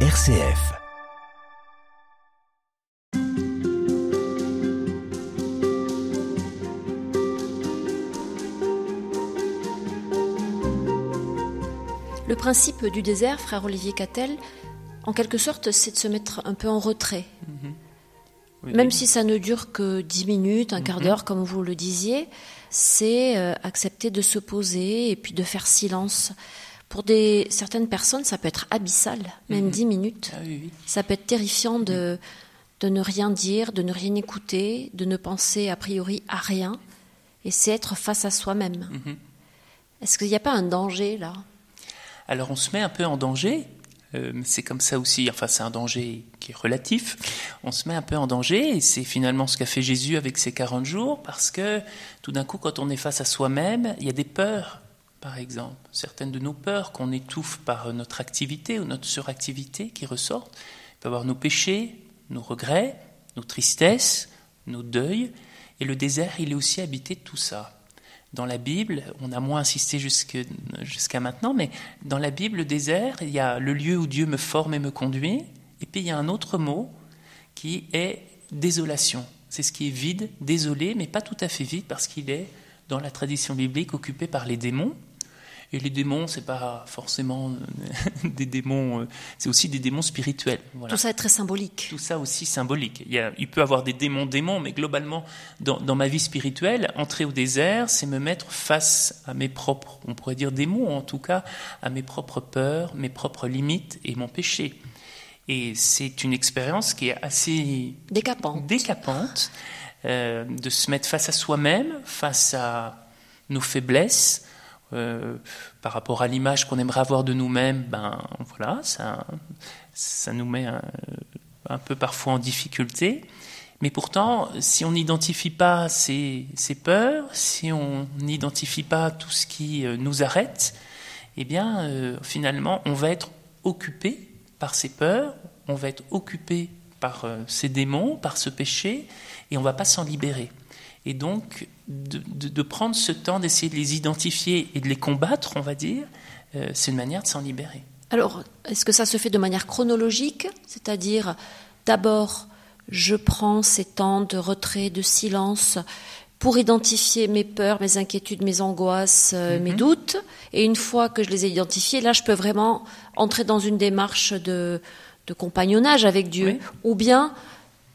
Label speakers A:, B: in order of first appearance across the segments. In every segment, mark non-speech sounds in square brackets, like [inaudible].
A: RCF.
B: Le principe du désert, frère Olivier Cattel, en quelque sorte, c'est de se mettre un peu en retrait.
C: Oui,
B: Même
C: oui.
B: si ça ne dure que 10 minutes, un quart
C: Mhm.
B: d'heure, comme vous le disiez, c'est euh, accepter de se poser et puis de faire silence. Pour des, certaines personnes, ça peut être abyssal, même
C: Mhm.
B: 10 minutes.
C: Ah oui, oui.
B: Ça peut être terrifiant de, de ne rien dire, de ne rien écouter, de ne penser a priori à rien. Et c'est être face à soi-même.
C: Mhm.
B: Est-ce qu'il n'y a pas un danger là?
C: Alors on se met un peu en danger. euh, c'est comme ça aussi, enfin c'est un danger qui est relatif. On se met un peu en danger et c'est finalement ce qu'a fait Jésus avec ses 40 jours parce que tout d'un coup quand on est face à soi-même, il y a des peurs, par exemple. Certaines de nos peurs qu'on étouffe par notre activité ou notre suractivité qui ressortent. Il peut y avoir nos péchés, nos regrets, nos tristesses, nos deuils. Et le désert, il est aussi habité de tout ça. Dans la Bible, on a moins insisté jusqu'à maintenant, mais dans la Bible, le désert, il y a le lieu où Dieu me forme et me conduit, et puis il y a un autre mot qui est désolation. C'est ce qui est vide, désolé, mais pas tout à fait vide, parce qu'il est, dans la tradition biblique, occupé par les démons. Et les démons, c'est pas forcément euh, [laughs] des démons, euh, c'est aussi des démons spirituels. Voilà
B: Tout ça est très symbolique.
C: tout ça aussi symbolique. Il, y a- il peut avoir des démons démons, mais globalement, dans, dans ma vie spirituelle, entrer au désert, c'est me mettre face à mes propres, on pourrait dire démons, en tout cas, à mes propres peurs, mes propres limites et mon péché. Et c'est une expérience qui est assez
B: Décapant.
C: décapante euh, de se mettre face à soi-même, face à nos faiblesses, euh, par rapport à l'image qu'on aimerait avoir de nous-mêmes. Ben voilà, ça, ça nous met un, peu parfois en difficulté. Mais pourtant, si on n'identifie pas ces, ces peurs, si on n'identifie pas tout ce qui euh, nous arrête, eh bien, euh, finalement, on va être occupé par ces peurs, on va être occupé par ces démons, par ce péché, et on va pas s'en libérer. Et donc, de, de- de prendre ce temps d'essayer de les identifier et de les combattre, on va dire, euh, c'est une manière de s'en libérer.
B: Alors, est-ce que ça se fait de manière chronologique C'est-à-dire, d'abord, je prends ces temps de retrait, de silence pour identifier mes peurs, mes inquiétudes, mes angoisses, euh, mes doutes. Et une fois que je les ai identifiés, là, je peux vraiment entrer dans une démarche de, de compagnonnage avec Dieu.
C: Oui.
B: Ou bien,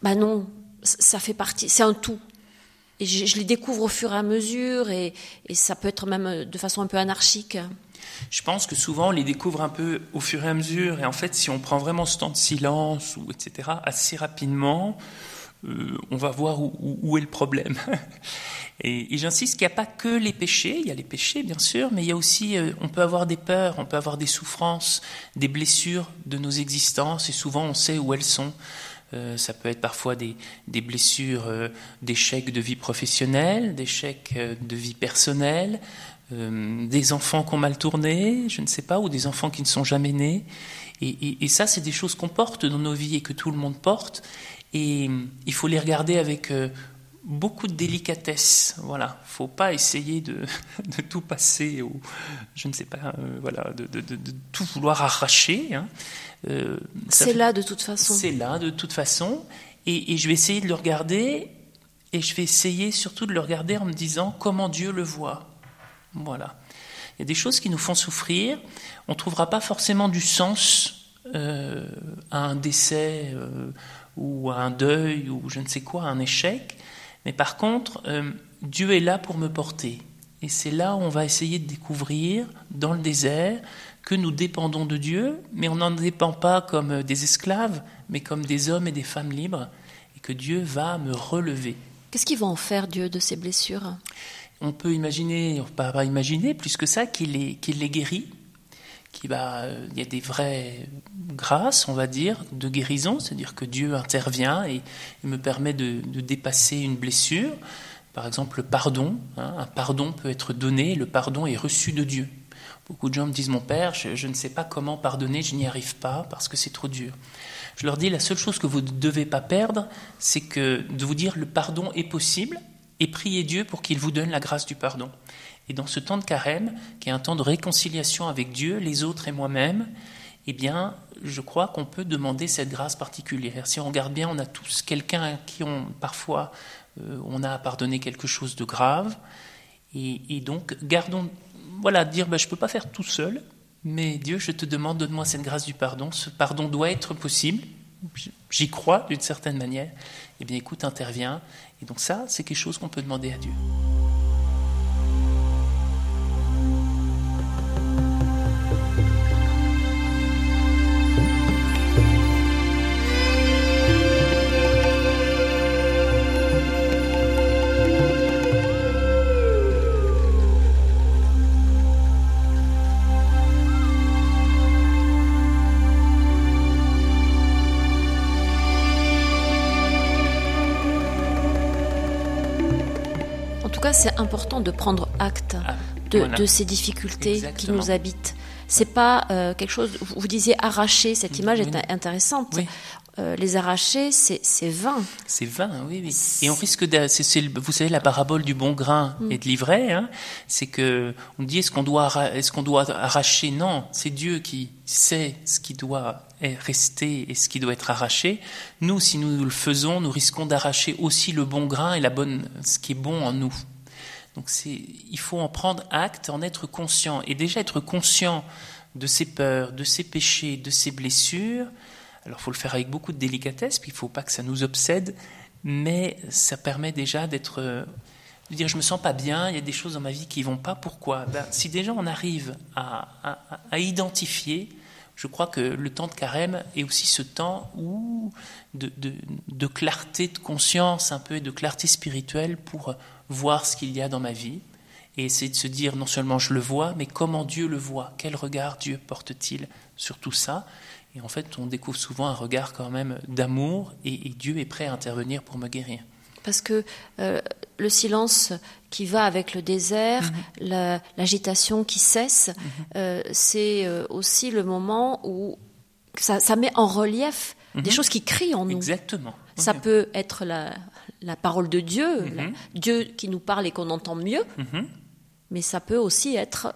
B: bah non, ça fait partie, c'est un tout. Et je, les découvre au fur et à mesure, et, ça peut être même euh, de façon un peu anarchique.
C: Je pense que souvent on les découvre un peu au fur et à mesure, et en fait, si on prend vraiment ce temps de silence ou etc. assez rapidement, euh, on va voir où, est le problème. [laughs] Et, et j'insiste qu'il n'y a pas que les péchés, il y a les péchés bien sûr, mais il y a aussi, euh, on peut avoir des peurs, on peut avoir des souffrances, des blessures de nos existences, et souvent on sait où elles sont. Euh, ça peut être parfois des, blessures euh, d'échecs de vie professionnelle, d'échecs euh, de vie personnelle, euh, des enfants qui ont mal tourné, je ne sais pas, ou des enfants qui ne sont jamais nés. Et, ça, c'est des choses qu'on porte dans nos vies et que tout le monde porte. Et euh, il faut les regarder avec beaucoup de délicatesse. Voilà, faut pas essayer de, [laughs] de tout passer ou je ne sais pas, euh, voilà, de, de- de- de tout vouloir arracher. hein. Euh,
B: C'est là de toute façon.
C: c'est là de toute façon. Et, et je vais essayer de le regarder. Et je vais essayer surtout de le regarder en me disant comment Dieu le voit. Voilà. Il y a des choses qui nous font souffrir. On ne trouvera pas forcément du sens euh, à un décès ou à un deuil ou je ne sais quoi, à un échec. Mais par contre, euh, Dieu est là pour me porter. Et c'est là où on va essayer de découvrir, dans le désert, que nous dépendons de Dieu, mais on n'en dépend pas comme des esclaves, mais comme des hommes et des femmes libres, et que Dieu va me relever.
B: Qu'est-ce qu'il va en faire, Dieu, de ces blessures?
C: On peut imaginer, on peut pas imaginer plus que ça qu'il les, qu'il les guérit, va, euh, il y a des vraies grâces, on va dire, de guérison, c'est-à-dire que Dieu intervient et, me permet de, dépasser une blessure. Par exemple, le pardon. hein, un pardon peut être donné, le pardon est reçu de Dieu. Beaucoup de gens me disent, mon père, je, ne sais pas comment pardonner, je n'y arrive pas parce que c'est trop dur. Je leur dis, la seule chose que vous ne devez pas perdre, c'est de vous dire le pardon est possible et priez Dieu pour qu'il vous donne la grâce du pardon. Et dans ce temps de carême, qui est un temps de réconciliation avec Dieu, les autres et moi-même, eh bien, je crois qu'on peut demander cette grâce particulière. Si on regarde bien, on a tous quelqu'un à qui on, parfois, euh, on a à pardonner quelque chose de grave. Et, donc, gardons, voilà, dire, ben, je ne peux pas faire tout seul, mais Dieu, je te demande, donne-moi cette grâce du pardon. Ce pardon doit être possible. J'y crois d'une certaine manière. Eh bien, écoute, interviens. Et donc ça, c'est quelque chose qu'on peut demander à Dieu.
B: C'est important de prendre acte ah, de, ces difficultés qui nous habitent. C'est pas euh, quelque chose. Vous, disiez arracher. Cette image est intéressante. Euh, les arracher, c'est vain.
C: C'est vain, oui, oui. Et on risque de. vous savez, la parabole du bon grain mm. et de l'ivraie, hein, c'est que on dit est-ce qu'on doit, est qu'on doit arracher? Non, c'est Dieu qui sait ce qui doit rester et ce qui doit être arraché. Nous, si nous le faisons, nous risquons d'arracher aussi le bon grain et la bonne, ce qui est bon en nous. Donc il faut en prendre acte, en être conscient. Et déjà être conscient de ses peurs, de ses péchés, de ses blessures. Alors il faut le faire avec beaucoup de délicatesse, puis il ne faut pas que ça nous obsède, mais ça permet déjà d'être... de dire je me sens pas bien, il y a des choses dans ma vie qui vont pas, pourquoi? Ben, Si déjà on arrive à, identifier, je crois que le temps de carême est aussi ce temps où de, clarté de conscience un peu et de clarté spirituelle pour voir ce qu'il y a dans ma vie et essayer de se dire non seulement je le vois, mais comment Dieu le voit, quel regard Dieu porte-t-il sur tout ça? Et en fait, on découvre souvent un regard quand même d'amour et, Dieu est prêt à intervenir pour me guérir.
B: Parce que euh, le silence qui va avec le désert, mhm. l'agitation qui cesse, mhm. euh, c'est euh, aussi le moment où ça, met en relief des mhm. choses qui crient en nous.
C: Exactement.
B: Ça peut être la, la parole de Dieu. Dieu qui nous parle et qu'on entend mieux. Mais ça peut aussi être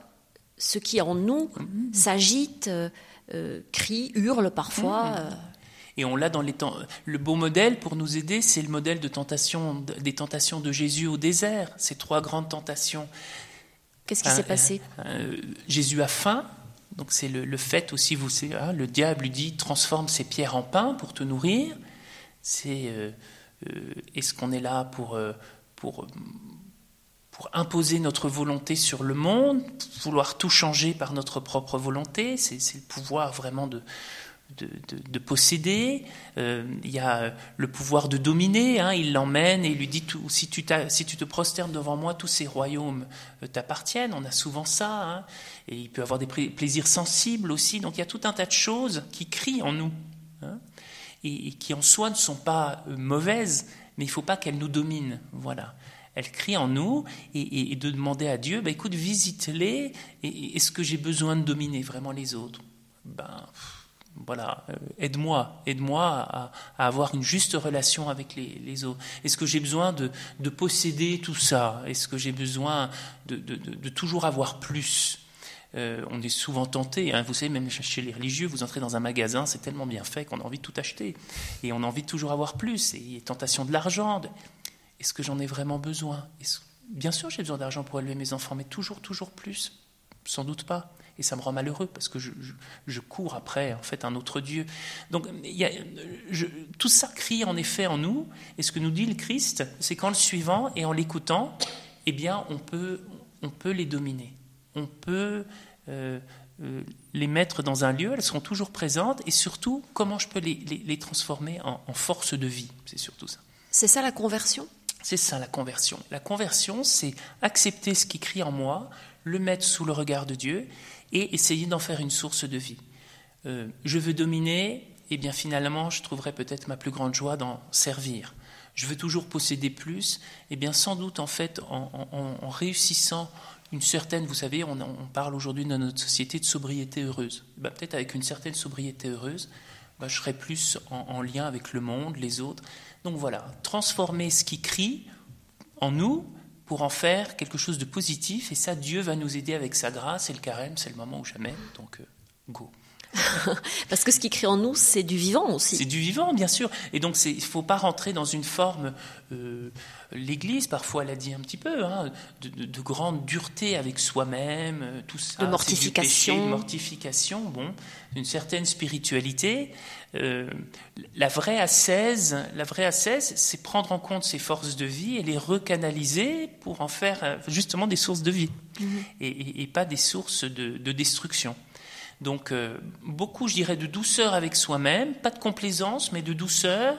B: ce qui en nous mhm. s'agite, euh, euh, crie, hurle parfois. Euh.
C: Et on l'a dans les temps. Le beau modèle pour nous aider, c'est le modèle de tentation, des tentations de Jésus au désert, ces trois grandes tentations.
B: Qu'est-ce qui s'est passé?
C: Jésus a faim, donc c'est le, fait aussi, vous savez, hein, le diable lui dit transforme ces pierres en pain pour te nourrir. C'est euh, est-ce qu'on est là pour, euh, pour, pour imposer notre volonté sur le monde, vouloir tout changer par notre propre volonté C'est le pouvoir vraiment de, de, posséder, euh, il y a le pouvoir de dominer, hein, il l'emmène et il lui dit si, tu te prosternes devant moi, tous ces royaumes t'appartiennent, on a souvent ça, hein. et il peut avoir des plaisirs sensibles aussi, donc il y a tout un tas de choses qui crient en nous. Hein et, qui en soi ne sont pas euh, mauvaises, mais il ne faut pas qu'elles nous dominent. Voilà. Elles crient en nous et, de demander à Dieu, bah, écoute, visite-les, est-ce que j'ai besoin de dominer vraiment les autres? Ben voilà, euh, aide-moi, aide-moi à, avoir une juste relation avec les, autres. Est-ce que j'ai besoin de, posséder tout ça? Est-ce que j'ai besoin de, toujours avoir plus? Euh, on est souvent tenté, hein, vous savez, même chez les religieux, vous entrez dans un magasin, c'est tellement bien fait qu'on a envie de tout acheter. Et on a envie de toujours avoir plus. Et il y a tentation de l'argent. Est-ce que j'en ai vraiment besoin? Bien sûr, j'ai besoin d'argent pour élever mes enfants, mais toujours, toujours plus Sans doute pas. Et ça me rend malheureux parce que je, cours après, en fait, un autre Dieu. Donc, tout ça crie en effet en nous. Et ce que nous dit le Christ, c'est qu'en le suivant et en l'écoutant, eh bien, on peut, on peut les dominer on peut euh, euh, les mettre dans un lieu, elles seront toujours présentes, et surtout, comment je peux les, transformer en, force de vie? C'est surtout ça.
B: C'est ça la conversion?
C: C'est ça la conversion. La conversion, c'est accepter ce qui crie en moi, le mettre sous le regard de Dieu, et essayer d'en faire une source de vie. Euh, je veux dominer, et eh bien finalement, je trouverai peut-être ma plus grande joie d'en servir. Je veux toujours posséder plus, et eh bien sans doute en fait en réussissant une certaine, vous savez, on, parle aujourd'hui dans notre société de sobriété heureuse. Bah, peut-être avec une certaine sobriété heureuse, bah, je serai plus en, lien avec le monde, les autres. Donc voilà, transformer ce qui crie en nous pour en faire quelque chose de positif. Et ça, Dieu va nous aider avec sa grâce et le carême, c'est le moment ou jamais. Donc, euh, go. [laughs]
B: Parce que ce qui crée en nous, c'est du vivant aussi.
C: C'est du vivant, bien sûr. Et donc, il ne faut pas rentrer dans une forme, euh, l'Église parfois l'a dit un petit peu, hein, de, grande dureté avec soi-même, euh, tout ça.
B: De mortification.
C: de mortification, bon, une certaine spiritualité. Euh, la vraie ascèse, la vraie c'est prendre en compte ses forces de vie et les recanaliser pour en faire justement des sources de vie mm-hmm. et, pas des sources de destruction. Donc euh, beaucoup, je dirais, de douceur avec soi-même, pas de complaisance, mais de douceur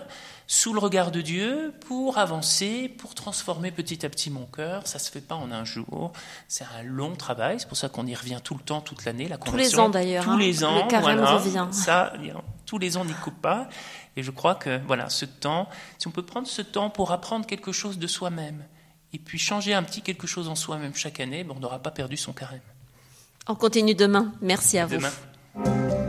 C: sous le regard de Dieu pour avancer, pour transformer petit à petit mon cœur. Ça se fait pas en un jour, c'est un long travail. C'est pour ça qu'on y revient tout le temps, toute l'année. La
B: tous les ans d'ailleurs.
C: Tous hein. les ans,
B: le carême revient.
C: Ça, tous les ans, n'y coupe pas. Et je crois que voilà, ce temps, si on peut prendre ce temps pour apprendre quelque chose de soi-même, et puis changer un petit quelque chose en soi-même chaque année, ben, on n'aura pas perdu son carême.
B: On continue demain. Merci à vous.
C: Demain.